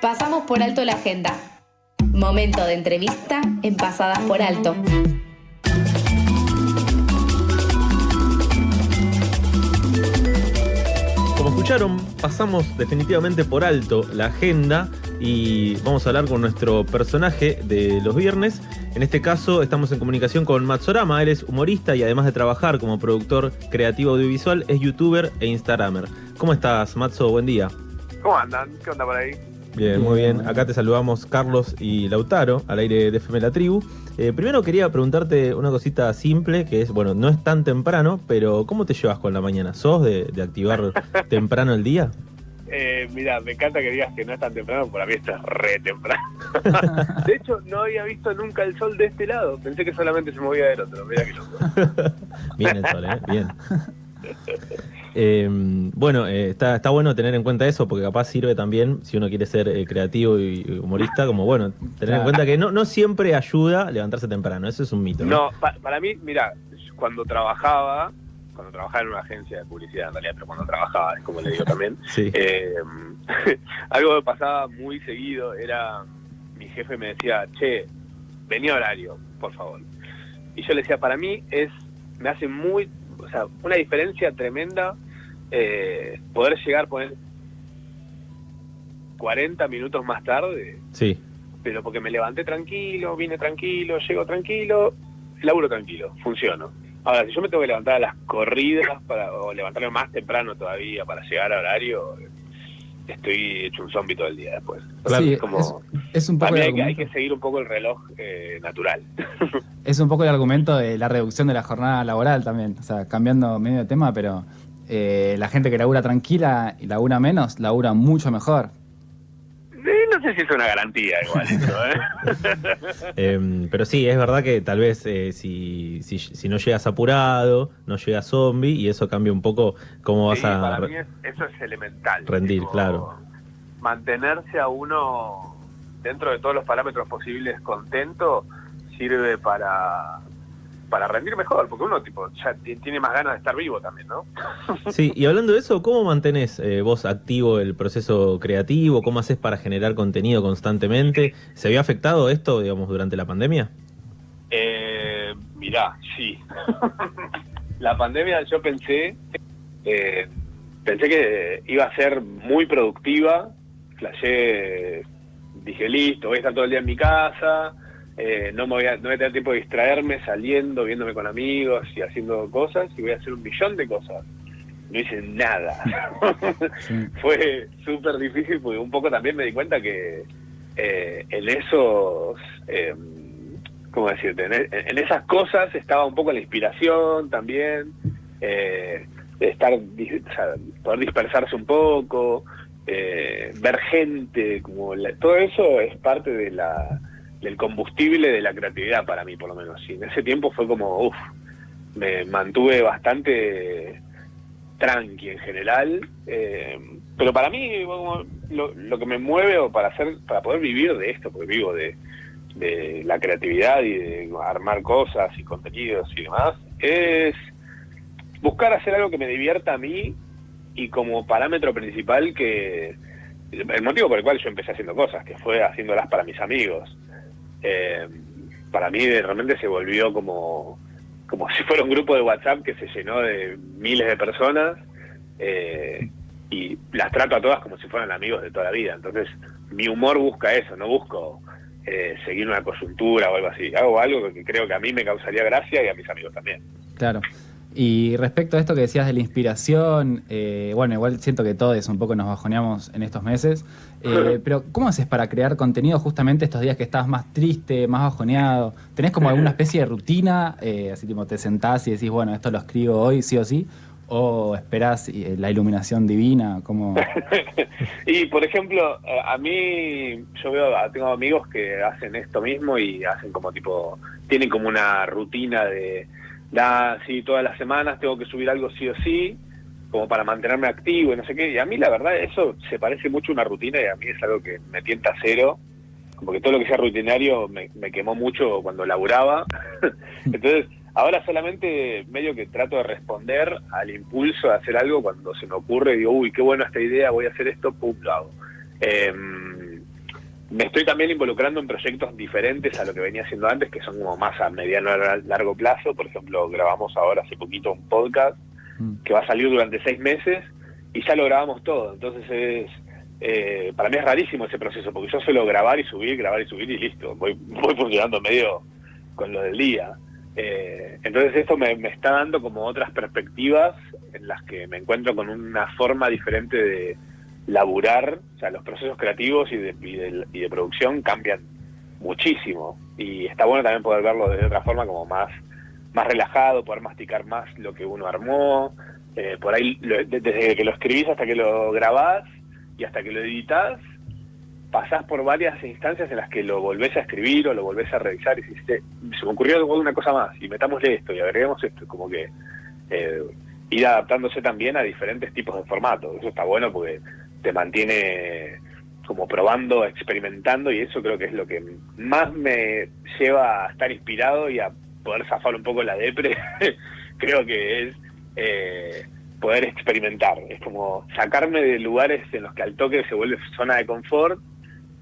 Pasamos por alto la agenda. Momento de entrevista en Pasadas por Alto. Como escucharon, pasamos definitivamente por alto la agenda y vamos a hablar con nuestro personaje de los viernes. En este caso estamos en comunicación con Matsorama, él es humorista y además de trabajar como productor creativo audiovisual, es youtuber e instagramer. ¿Cómo estás, Matzo? Buen día. ¿Cómo andan? ¿Qué onda por ahí? Bien, muy bien. Acá te saludamos Carlos y Lautaro al aire de FM La Tribu. Eh, primero quería preguntarte una cosita simple, que es, bueno, no es tan temprano, pero ¿cómo te llevas con la mañana? ¿Sos de, de activar temprano el día? Eh, mira, me encanta que digas que no es tan temprano, para mí esto es re temprano. de hecho, no había visto nunca el sol de este lado. Pensé que solamente se movía del otro. Mira que loco. bien el sol, ¿eh? Bien. Eh, bueno, eh, está, está bueno tener en cuenta eso porque capaz sirve también si uno quiere ser eh, creativo y humorista, como bueno, tener en cuenta que no, no siempre ayuda levantarse temprano, eso es un mito. No, pa- para mí, mira, cuando trabajaba, cuando trabajaba en una agencia de publicidad en realidad, pero cuando trabajaba, es como le digo también, Sí. eh, algo que pasaba muy seguido era, mi jefe me decía, che, vení a horario, por favor. Y yo le decía, para mí es, me hace muy, o sea, una diferencia tremenda eh, poder llegar, poner 40 minutos más tarde, Sí, pero porque me levanté tranquilo, vine tranquilo, llego tranquilo, laburo tranquilo, funciono. Ahora, si yo me tengo que levantar a las corridas para, o levantarme más temprano todavía para llegar a horario, estoy hecho un zombie todo el día después. Claro, Sí, es como- es, es un poco hay que, hay argumento, que seguir un poco el reloj eh, natural. es un poco el argumento de la reducción de la jornada laboral también. O sea, cambiando medio de tema, pero eh, la gente que labura tranquila y labura menos, labura mucho mejor. No sé si es una garantía igual eso, ¿eh? Eh, pero sí, es verdad que tal vez eh, si, si, si no llegas apurado, no llegas zombie y eso cambia un poco cómo vas a... para mí es- eso es elemental. rendir, Tipo, claro. Mantenerse a uno dentro de todos los parámetros posibles contento sirve para para rendir mejor, porque uno tipo ya ti- tiene más ganas de estar vivo también, ¿no? Sí, y hablando de eso, ¿cómo mantenés eh, vos activo el proceso creativo? ¿Cómo haces para generar contenido constantemente? ¿Se vio afectado esto, digamos, durante la pandemia? Eh, mirá, sí. la pandemia yo pensé, eh, pensé que iba a ser muy productiva, flashé, dije listo, voy a estar todo el día en mi casa, eh, no me voy a, no voy a tener tiempo de distraerme saliendo, viéndome con amigos y haciendo cosas, y voy a hacer un millón de cosas. No hice nada. Sí. Fue súper difícil porque un poco también me di cuenta que eh, en esos, eh, ¿cómo decirte? En, en esas cosas estaba un poco la inspiración también, eh, de estar, dis- o sea, poder dispersarse un poco, eh, ver gente, como la- todo eso es parte de la, del combustible de la creatividad para mí, por lo menos. Y en ese tiempo fue como, uff, me mantuve bastante tranqui en general, eh, pero para mí lo, que me mueve o para hacer, para poder vivir de esto, porque vivo de, de la creatividad y de armar cosas y contenidos y demás, es buscar hacer algo que me divierta a mí y como parámetro principal que el motivo por el cual yo empecé haciendo cosas, que fue haciéndolas para mis amigos. Eh, para mí de repente se volvió como como si fuera un grupo de WhatsApp que se llenó de miles de personas eh, y las trato a todas como si fueran amigos de toda la vida. Entonces, mi humor busca eso, no busco eh, seguir una coyuntura o algo así. Hago algo que creo que a mí me causaría gracia y a mis amigos también. Claro. Y respecto a esto que decías de la inspiración, eh, bueno, igual siento que todos un poco nos bajoneamos en estos meses, eh, pero ¿cómo haces para crear contenido justamente estos días que estás más triste, más bajoneado? ¿Tenés como alguna especie de rutina? Eh, así tipo te sentás y decís, bueno, esto lo escribo hoy sí o sí, o esperás eh, la iluminación divina, como... y por ejemplo, eh, a mí yo veo, tengo amigos que hacen esto mismo y hacen como tipo, tienen como una rutina de, da, sí, todas las semanas tengo que subir algo sí o sí, como para mantenerme activo y no sé qué. Y a mí la verdad eso se parece mucho a una rutina y a mí es algo que me tienta cero. Como que todo lo que sea rutinario me, me quemó mucho cuando laburaba. Entonces, ahora solamente medio que trato de responder al impulso de hacer algo cuando se me ocurre, digo, uy, qué buena esta idea, voy a hacer esto, pum, lo hago. Em, me estoy también involucrando en proyectos diferentes a lo que venía haciendo antes, que son como más a mediano a largo plazo. Por ejemplo, grabamos ahora hace poquito un podcast mm. que va a salir durante seis meses y ya lo grabamos todo. Entonces es eh, para mí es rarísimo ese proceso, porque yo suelo grabar y subir, grabar y subir y listo. Voy, voy funcionando medio con lo del día. Eh, entonces esto me, está dando como otras perspectivas en las que me encuentro con una forma diferente de laburar, o sea, los procesos creativos y de, y de, producción cambian muchísimo y está bueno también poder verlo de otra forma como más, más relajado, poder masticar más lo que uno armó, eh, por ahí desde que lo escribís hasta que lo grabás y hasta que lo editas, pasás por varias instancias en las que lo volvés a escribir o lo volvés a revisar y dices, se me ocurrió una cosa más y metámosle esto y agreguemos esto, como que eh, ir adaptándose también a diferentes tipos de formatos. Eso está bueno porque te mantiene como probando, experimentando y eso creo que es lo que más me lleva a estar inspirado y a poder zafar un poco la depre. creo que es eh, poder experimentar. Es como sacarme de lugares en los que al toque se vuelve zona de confort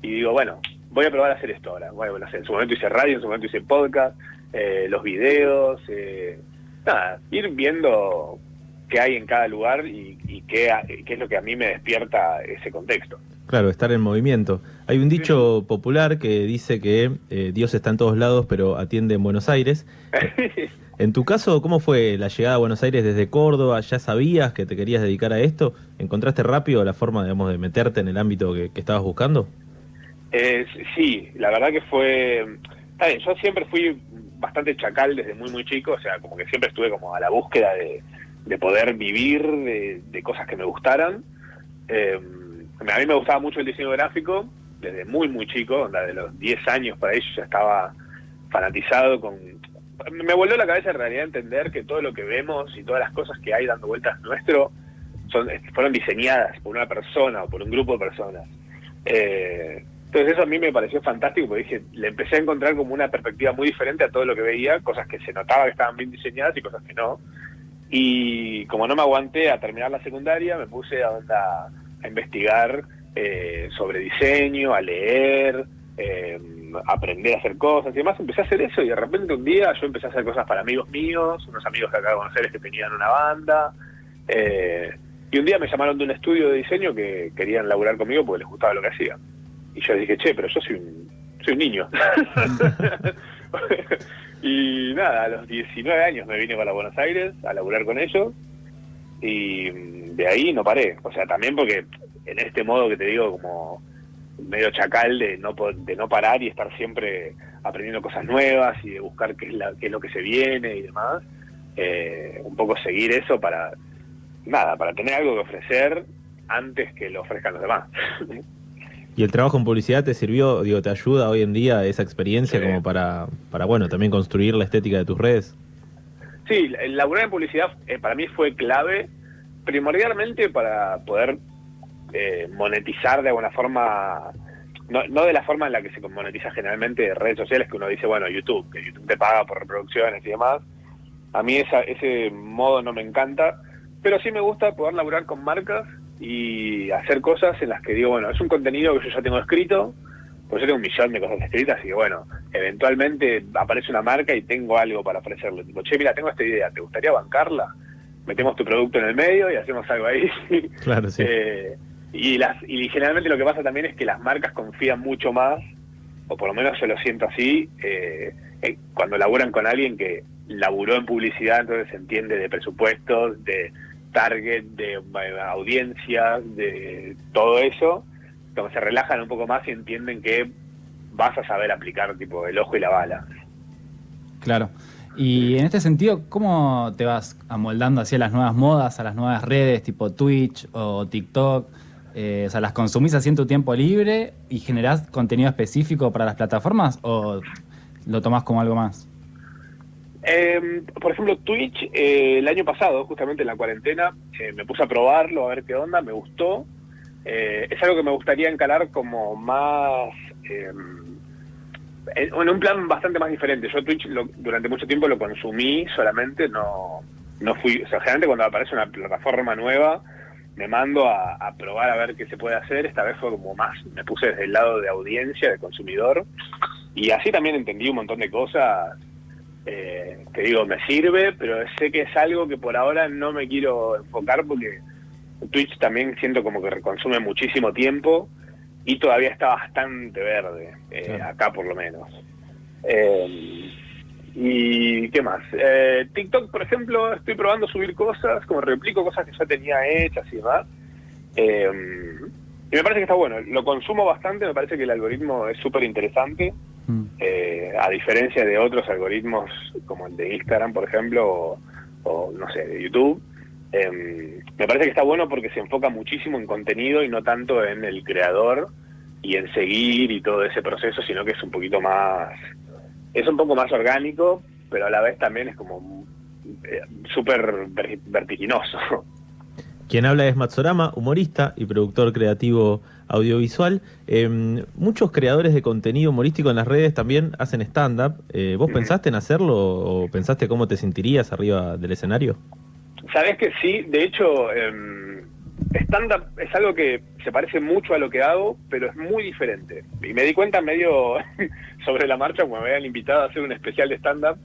y digo, bueno, voy a probar a hacer esto ahora. Bueno, en su momento hice radio, en su momento hice podcast, eh, los videos, eh, nada, ir viendo qué hay en cada lugar y, qué, es lo que a mí me despierta ese contexto. Claro, estar en movimiento. Hay un dicho popular que dice que eh, Dios está en todos lados, pero atiende en Buenos Aires. En tu caso, ¿cómo fue la llegada a Buenos Aires desde Córdoba? ¿Ya sabías que te querías dedicar a esto? ¿Encontraste rápido la forma, digamos, de meterte en el ámbito que, estabas buscando? Eh, sí, la verdad que fue... Está bien, yo siempre fui bastante chacal desde muy, muy chico, o sea, como que siempre estuve como a la búsqueda de, poder vivir de, cosas que me gustaran. Eh, a mí me gustaba mucho el diseño gráfico, desde muy, muy chico, de los 10 años para ello ya estaba fanatizado con me volvió la cabeza en realidad entender que todo lo que vemos y todas las cosas que hay dando vueltas nuestro son, fueron diseñadas por una persona o por un grupo de personas. Eh, entonces eso a mí me pareció fantástico porque dije, le empecé a encontrar como una perspectiva muy diferente a todo lo que veía, cosas que se notaba que estaban bien diseñadas y cosas que no. Y como no me aguanté a terminar la secundaria, me puse a, a investigar eh, sobre diseño, a leer, eh, aprender a hacer cosas y demás, empecé a hacer eso y de repente un día yo empecé a hacer cosas para amigos míos, unos amigos que acabo de conocer que tenían una banda, eh, y un día me llamaron de un estudio de diseño que querían laburar conmigo porque les gustaba lo que hacía. Y yo dije, che, pero yo soy un, soy un niño. y nada, a los 19 años me vine para Buenos Aires a laburar con ellos y de ahí no paré. O sea, también porque en este modo que te digo como medio chacal de no de no parar y estar siempre aprendiendo cosas nuevas y de buscar qué es, la, qué es lo que se viene y demás. Eh, un poco seguir eso para, nada, para tener algo que ofrecer antes que lo ofrezcan los demás. ¿Y el trabajo en publicidad te sirvió, digo, te ayuda hoy en día esa experiencia como para, para, bueno, también construir la estética de tus redes? Sí, el laburar en publicidad eh, para mí fue clave, primordialmente para poder eh, monetizar de alguna forma, no, de la forma en la que se monetiza generalmente redes sociales, que uno dice, bueno, YouTube, que YouTube te paga por reproducciones y demás. A mí esa, ese modo no me encanta, pero sí me gusta poder laburar con marcas y hacer cosas en las que digo, bueno, es un contenido que yo ya tengo escrito, pues yo tengo un millón de cosas escritas y bueno, eventualmente aparece una marca y tengo algo para ofrecerle. Tipo, che, mira, tengo esta idea, ¿te gustaría bancarla? Metemos tu producto en el medio y hacemos algo ahí. Claro, sí. Eh, y, las, y generalmente lo que pasa también es que las marcas confían mucho más, o por lo menos yo lo siento así, eh, eh, cuando laburan con alguien que laburó en publicidad, entonces se entiende de presupuestos, de target, de audiencias, de todo eso, como se relajan un poco más y entienden que vas a saber aplicar tipo el ojo y la bala. Claro. Y en este sentido, ¿cómo te vas amoldando hacia las nuevas modas, a las nuevas redes tipo Twitch o TikTok? Eh, o sea, ¿las consumís así en tu tiempo libre y generás contenido específico para las plataformas o lo tomás como algo más? Em, por ejemplo, Twitch, eh, el año pasado, justamente en la cuarentena, eh, me puse a probarlo, a ver qué onda, me gustó. es algo que me gustaría encarar como más... Em, en, un plan bastante más diferente. Yo Twitch durante mucho tiempo lo consumí solamente, no, no fui... O sea, generalmente cuando aparece una plataforma nueva me mando a probar a ver qué se puede hacer. Esta vez fue como más, me puse desde el lado de audiencia, de consumidor, y así también entendí un montón de cosas eh, te digo, me sirve, pero sé que es algo que por ahora no me quiero enfocar porque Twitch también siento como que consume muchísimo tiempo y todavía está bastante verde, eh, acá por lo menos. Eh, y qué más. Eh, TikTok, por ejemplo, estoy probando subir cosas, como replico cosas que ya tenía hechas y demás. Y me parece que está bueno. Lo consumo bastante, me parece que el algoritmo es súper interesante. Mm. Eh, a diferencia de otros algoritmos como el de Instagram, por ejemplo, o, no sé, de YouTube, em, me parece que está bueno porque se enfoca muchísimo en contenido y no tanto en el creador y en seguir y todo ese proceso, sino que es un poquito más, es un poco más orgánico, pero a la vez también es como eh, súper vertiginoso. Quien habla es Matsorama, humorista y productor creativo audiovisual. Em, muchos creadores de contenido humorístico en las redes también hacen stand-up. Eh, ¿Vos pensaste en hacerlo o pensaste cómo te sentirías arriba del escenario? Sabes que sí, de hecho, em, stand-up es algo que se parece mucho a lo que hago, pero es muy diferente. Y me di cuenta medio sobre la marcha cuando me habían invitado a hacer un especial de stand-up,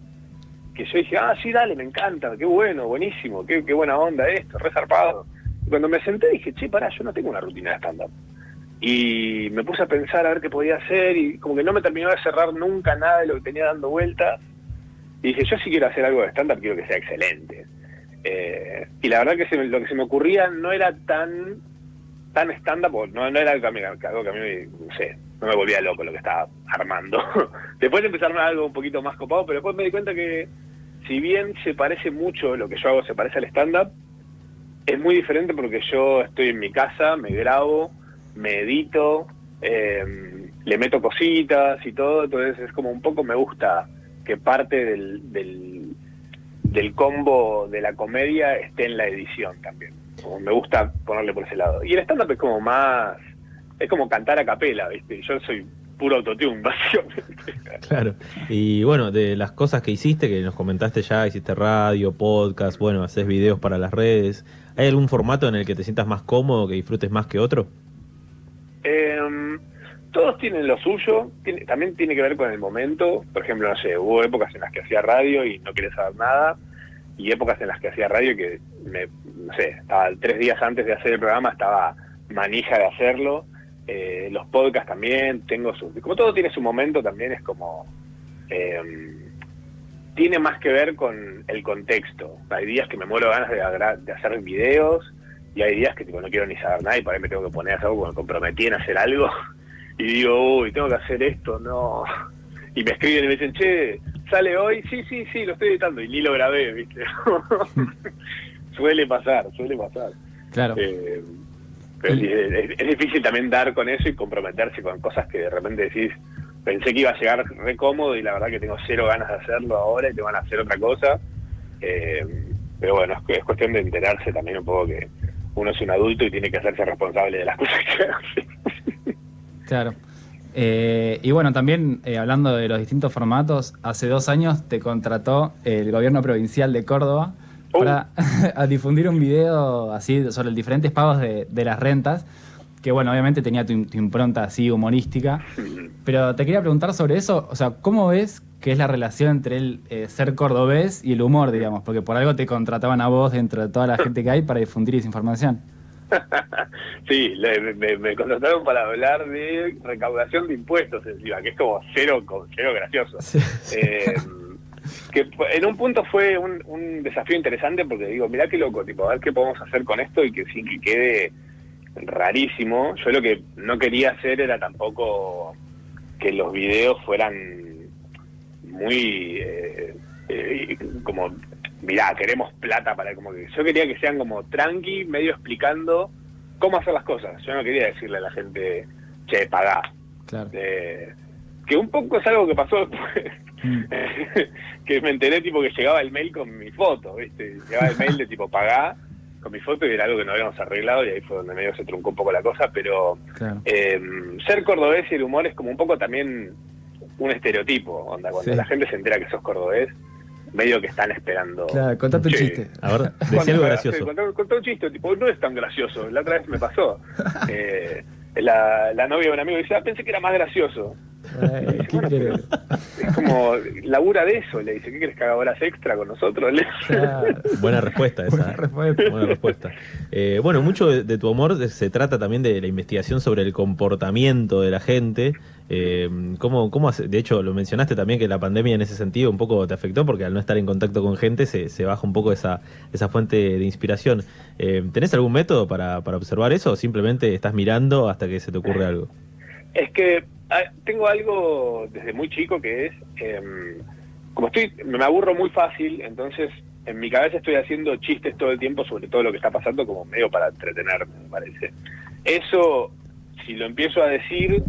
que yo dije, ah, sí, dale, me encanta, qué bueno, buenísimo, qué, qué buena onda esto, resarpado. Cuando me senté dije, che, pará, yo no tengo una rutina de stand-up. Y me puse a pensar a ver qué podía hacer y como que no me terminó de cerrar nunca nada de lo que tenía dando vueltas. Y dije, yo si quiero hacer algo de estándar, quiero que sea excelente. Eh, y la verdad que lo que se me ocurría no era tan tan estándar, no, no era algo que, a mí, algo no sé, no me volvía loco lo que estaba armando. después de algo un poquito más copado, pero después me di cuenta que si bien se parece mucho, lo que yo hago se parece al stand-up, es muy diferente porque yo estoy en mi casa, me grabo, me edito, eh, le meto cositas y todo, entonces es como un poco me gusta que parte del, del, combo de la comedia esté en la edición también. Como me gusta ponerle por ese lado. Y el stand-up es como más, es como cantar a capela, ¿viste? Yo soy puro autotune, básicamente. Claro. Y bueno, de las cosas que hiciste, que nos comentaste ya, hiciste radio, podcast, bueno, haces videos para las redes. ¿Hay algún formato en el que te sientas más cómodo, que disfrutes más que otro? Eh, todos tienen lo suyo, también tiene que ver con el momento. Por ejemplo, no sé, hubo épocas en las que hacía radio y no quería saber nada, y épocas en las que hacía radio que, me, no sé, estaba tres días antes de hacer el programa, estaba manija de hacerlo. Eh, los podcasts también, tengo su... Como todo tiene su momento, también es como... Em, tiene más que ver con el contexto. Hay días que me muero ganas de, de hacer videos y hay días que tipo, no quiero ni saber nada y para ahí me tengo que poner a hacer algo, me comprometí en hacer algo y digo, uy, tengo que hacer esto, no. Y me escriben y me dicen, che, ¿sale hoy? Sí, sí, sí, lo estoy editando y ni lo grabé, ¿viste? suele pasar, suele pasar. Claro. Eh, pero es, difícil también dar con eso y comprometerse con cosas que de repente decís, pensé que iba a llegar re cómodo y la verdad que tengo cero ganas de hacerlo ahora y te van a hacer otra cosa. Eh, pero bueno, es, es, cuestión de enterarse también un poco que uno es un adulto y tiene que hacerse responsable de las cosas que hace. Claro. Eh, y bueno, también eh, hablando de los distintos formatos, hace dos años te contrató el gobierno provincial de Córdoba oh. para difundir un video así sobre los diferentes pagos de, las rentas, que bueno, obviamente tenía tu, tu, impronta así humorística, pero te quería preguntar sobre eso, o sea, ¿cómo ves que es la relación entre el eh, ser cordobés y el humor, digamos, porque por algo te contrataban a vos dentro de toda la gente que hay para difundir esa información. sí, me, contrataron para hablar de recaudación de impuestos encima, que es como cero, cero gracioso. Eh, que en un punto fue un, desafío interesante porque digo, mirá qué loco, tipo, a ver qué podemos hacer con esto y que sin que quede rarísimo. Yo lo que no quería hacer era tampoco que los videos fueran muy eh, eh, como, mirá, queremos plata para como que yo quería que sean como tranqui, medio explicando cómo hacer las cosas. Yo no quería decirle a la gente, che, pagá. Eh, que un poco es algo que pasó después. Mm. que me enteré tipo que llegaba el mail con mi foto, ¿viste? Llegaba el mail de tipo pagá con mi foto y era algo que no habíamos arreglado y ahí fue donde medio se truncó un poco la cosa, pero ser cordobés y el humor es como un poco también un estereotipo, onda, cuando la gente se entera que sos cordobés, medio que están esperando. Claro, contate un Che, chiste. A ver, decía algo gracioso. Contá, contá un chiste, tipo, no es tan gracioso. La otra vez me pasó. Eh, la, la novia de un amigo dice, ah, pensé que era más gracioso. Es como, labura de eso. Le dice, ¿qué quieres que haga horas extra con nosotros? Buena respuesta esa. Buena respuesta. Buena respuesta. Eh, bueno, mucho de, de tu amor se trata también de la investigación sobre el comportamiento de la gente. Eh, ¿cómo, cómo hace- de hecho, lo mencionaste también que la pandemia en ese sentido un poco te afectó porque al no estar en contacto con gente se, se baja un poco esa, esa fuente de inspiración. Eh, ¿Tenés algún método para, para observar eso o simplemente estás mirando hasta que se te ocurre algo? Es que tengo algo desde muy chico que es, em, como estoy, me aburro muy fácil, entonces en mi cabeza estoy haciendo chistes todo el tiempo sobre todo lo que está pasando como medio para entretenerme, me parece. Eso, si lo empiezo a decir,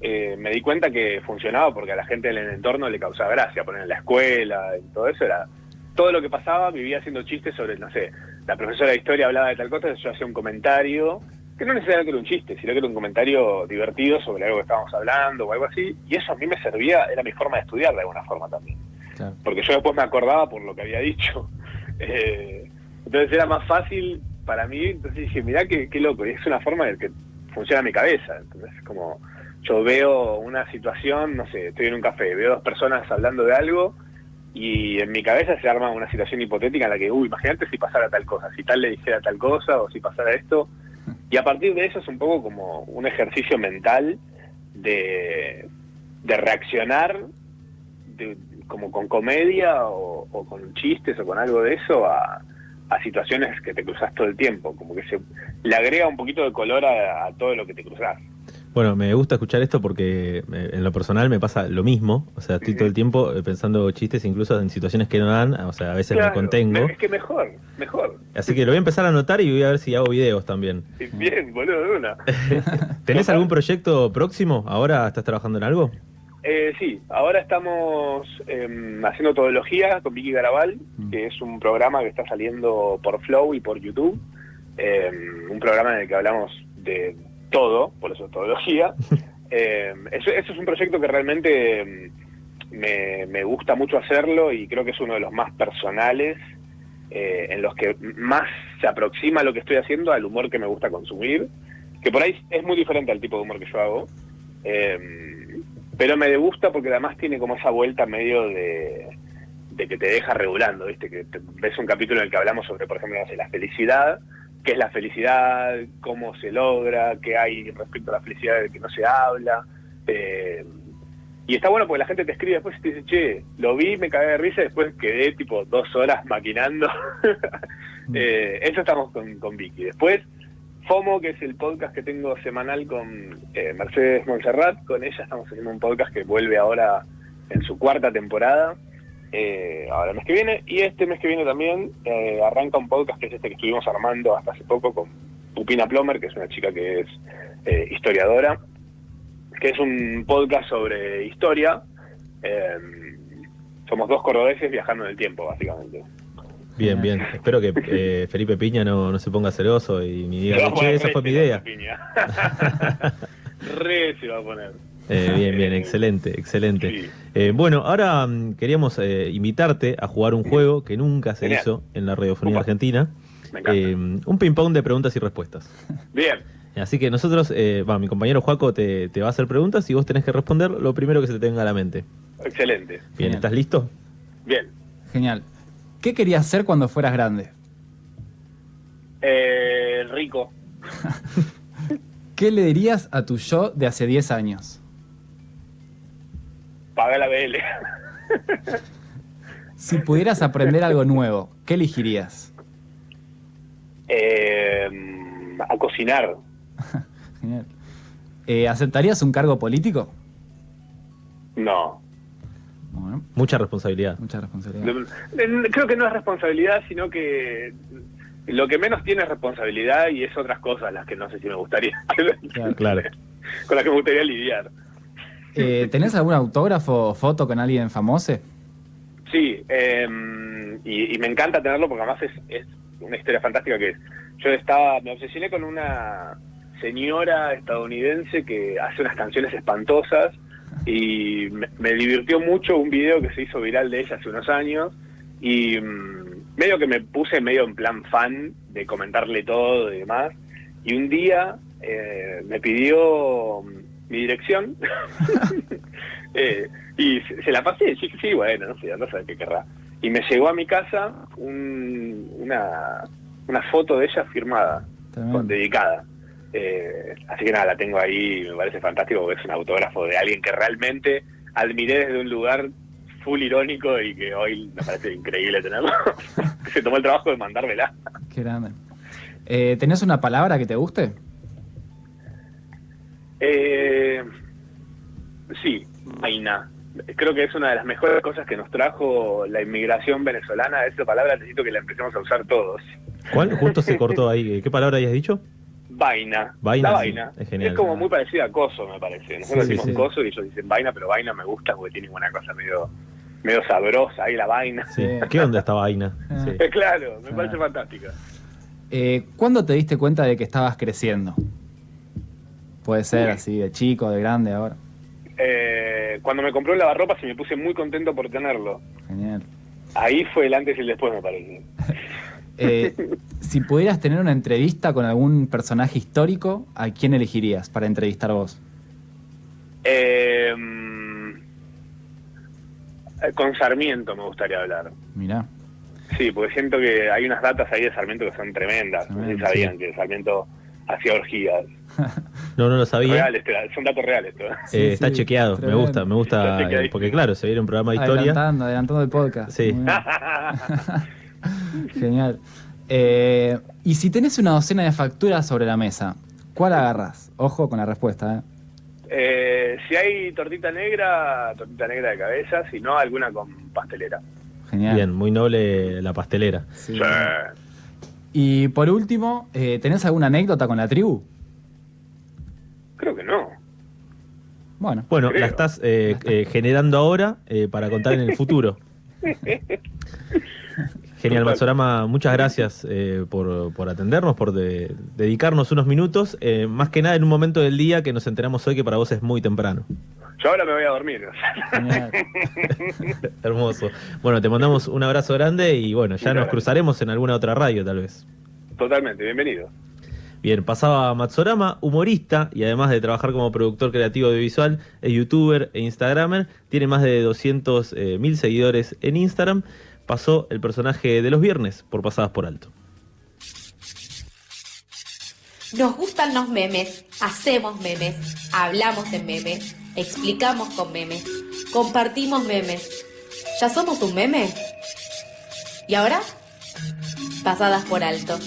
eh, me di cuenta que funcionaba porque a la gente en el entorno le causaba gracia, poner en la escuela, y todo eso era... Todo lo que pasaba, vivía haciendo chistes sobre, no sé, la profesora de historia hablaba de tal cosa, yo hacía un comentario, que no necesariamente era un chiste, sino que era un comentario divertido sobre algo que estábamos hablando o algo así, y eso a mí me servía, era mi forma de estudiar de alguna forma también, Claro. porque yo después me acordaba por lo que había dicho. Eh, entonces era más fácil para mí, entonces dije, mirá qué, qué loco, y es una forma de que funciona mi cabeza, entonces como yo veo una situación, no sé, estoy en un café, veo dos personas hablando de algo, y en mi cabeza se arma una situación hipotética en la que, uy, imagínate si pasara tal cosa, si tal le dijera tal cosa o si pasara esto. Y a partir de eso es un poco como un ejercicio mental de, de reaccionar como con comedia o, con chistes o con algo de eso a, a situaciones que te cruzas todo el tiempo, como que se le agrega un poquito de color a, a todo lo que te cruzas. Bueno, me gusta escuchar esto porque eh, en lo personal me pasa lo mismo. O sea, estoy todo el tiempo eh, pensando chistes incluso en situaciones que no dan. O sea, a veces me contengo. Es que mejor, mejor. Así que lo voy a empezar a anotar y voy a ver si hago videos también. Bien, boludo, de una. ¿Tenés algún proyecto próximo? ¿Ahora estás trabajando en algo? Eh, sí, ahora estamos em, haciendo Todología con Vicky Garabal, Mm. que es un programa que está saliendo por Flow y por YouTube. Em, un programa en el que hablamos de todo, por eso es Todología. Em, eso, eso es un proyecto que realmente em, me, me gusta mucho hacerlo y creo que es uno de los más personales, eh, en los que más se aproxima lo que estoy haciendo al humor que me gusta consumir, que por ahí es muy diferente al tipo de humor que yo hago. Em, pero me gusta porque además tiene como esa vuelta medio de, de que te deja regulando, ¿viste? Que te- ves un capítulo en el que hablamos sobre, por ejemplo, no sé, la felicidad, qué es la felicidad, cómo se logra, qué hay respecto a la felicidad de que no se habla. eh, y está bueno porque la gente te escribe después y te dice, che, lo vi, me cagué de risa y después quedé tipo dos horas maquinando. Eh, eso estamos con, con Vicky. Después, FOMO, que es el podcast que tengo semanal con eh, Mercedes Montserrat, con ella estamos haciendo un podcast que vuelve ahora en su cuarta temporada, eh, ahora el mes que viene, y este mes que viene también eh, arranca un podcast que es este que estuvimos armando hasta hace poco con Pupina Plomer, que es una chica que es eh, historiadora, que es un podcast sobre historia. Eh, somos dos cordobeses viajando en el tiempo, básicamente. Bien, bien. Espero que eh, Felipe Piña no, no se ponga celoso y me diga, No, che, esa fue mi idea. piña. Re se va a poner. Eh, bien, bien, excelente, excelente. Sí. Eh, bueno, ahora mm, queríamos eh, invitarte a jugar un juego que nunca se Genial. hizo en la radiofonía argentina. Me encanta. Eh, un ping-pong de preguntas y respuestas. Bien, Así que nosotros, eh, va, mi compañero Juaco te, te va a hacer preguntas y vos tenés que responder lo primero que se te venga a la mente. excelente. Bien, Genial. ¿estás listo? Bien. Genial. ¿Qué querías ser cuando fueras grande? Eh, rico. ¿Qué le dirías a tu yo de hace 10 años? Paga la BL. Si pudieras aprender algo nuevo, ¿qué elegirías? Eh, a cocinar. Genial. Eh, ¿Aceptarías un cargo político? No. Bueno, Mucha responsabilidad. mucha responsabilidad. Creo que no es responsabilidad, sino que lo que menos tiene es responsabilidad y es otras cosas las que no sé si me gustaría. Claro. Claro. Con las que me gustaría lidiar. Eh, ¿Tenés algún autógrafo o foto con alguien famoso? Sí, eh, y, me encanta tenerlo porque además es, una historia fantástica que es. Yo estaba, me obsesioné con una señora estadounidense que hace unas canciones espantosas y me, divirtió mucho un video que se hizo viral de ella hace unos años Y mm, medio que me puse medio en plan fan de comentarle todo y demás. Y un día eh, me pidió mm, mi dirección eh, y se, se la pasé. Sí, sí, bueno, no sé, no sé qué querrá. Y me llegó a mi casa un- una, una foto de ella firmada, con- dedicada. Eh, así que nada, la tengo ahí, me parece fantástico porque es un autógrafo de alguien que realmente admiré desde un lugar full irónico y que hoy me parece increíble tenerlo. Se tomó el trabajo de mandármela. Qué grande. Eh, ¿Tenés una palabra que te guste? Eh, sí, vaina. Creo que es una de las mejores cosas que nos trajo la inmigración venezolana. Esa palabra necesito que la empecemos a usar todos. ¿Cuál? Justo se cortó ahí. ¿Qué palabra habías dicho? Vaina. Vaina, la sí, vaina. es genial. como muy parecida a coso, me parece. Nosotros Sí, decimos sí. coso y ellos dicen vaina, pero vaina me gusta porque tiene una cosa medio, medio sabrosa ahí la vaina. Sí. Sí. ¿Qué onda esta vaina? Ah. Sí. claro, me Ah. parece fantástica. Eh, ¿Cuándo te diste cuenta de que estabas creciendo? Puede ser así, de chico, de grande ahora. Eh, cuando me compró el lavarropas y me puse muy contento por tenerlo. Genial. Ahí fue el antes y el después, me parece. Eh, si pudieras tener una entrevista con algún personaje histórico, ¿a quién elegirías para entrevistar vos? Eh, mm, eh, con Sarmiento me gustaría hablar. Mirá. Sí, porque siento que hay unas datas ahí de Sarmiento que son tremendas. No sé si sabían que Sarmiento hacía orgías. No, no lo sabía. Real, este, son datos reales. ¿no? Eh, Sí, está chequeado, tremendo. me gusta, me gusta, eh, porque claro, se viene un programa de historia. Adelantando, adelantando el podcast. Sí. Genial. Eh, y si tenés una docena de facturas sobre la mesa, ¿cuál agarras? Ojo con la respuesta, ¿eh? Eh, si hay tortita negra, tortita negra de cabeza, si no, alguna con pastelera. Genial. Bien, muy noble la pastelera. Sí. Sí. Y por último, eh, ¿tenés alguna anécdota con la tribu? Creo que no. Bueno, Bueno, Creo. la estás eh, eh, generando ahora eh, para contar en el futuro. Genial. Matsorama, muchas gracias eh, por, por atendernos, por de- dedicarnos unos minutos, eh, más que nada en un momento del día que nos enteramos hoy que para vos es muy temprano. Yo ahora me voy a dormir. Hermoso. Bueno, te mandamos un abrazo grande y bueno, ya nos cruzaremos en alguna otra radio tal vez. Totalmente, bienvenido. Bien, pasaba Matsorama, humorista y además de trabajar como productor creativo audiovisual, es youtuber e instagramer, tiene más de 200 eh, mil seguidores en Instagram, pasó el personaje de los viernes por Pasadas por Alto. Nos gustan los memes, hacemos memes, hablamos en memes, explicamos con memes, compartimos memes. ¿Ya somos un meme? ¿Y ahora? Pasadas por alto.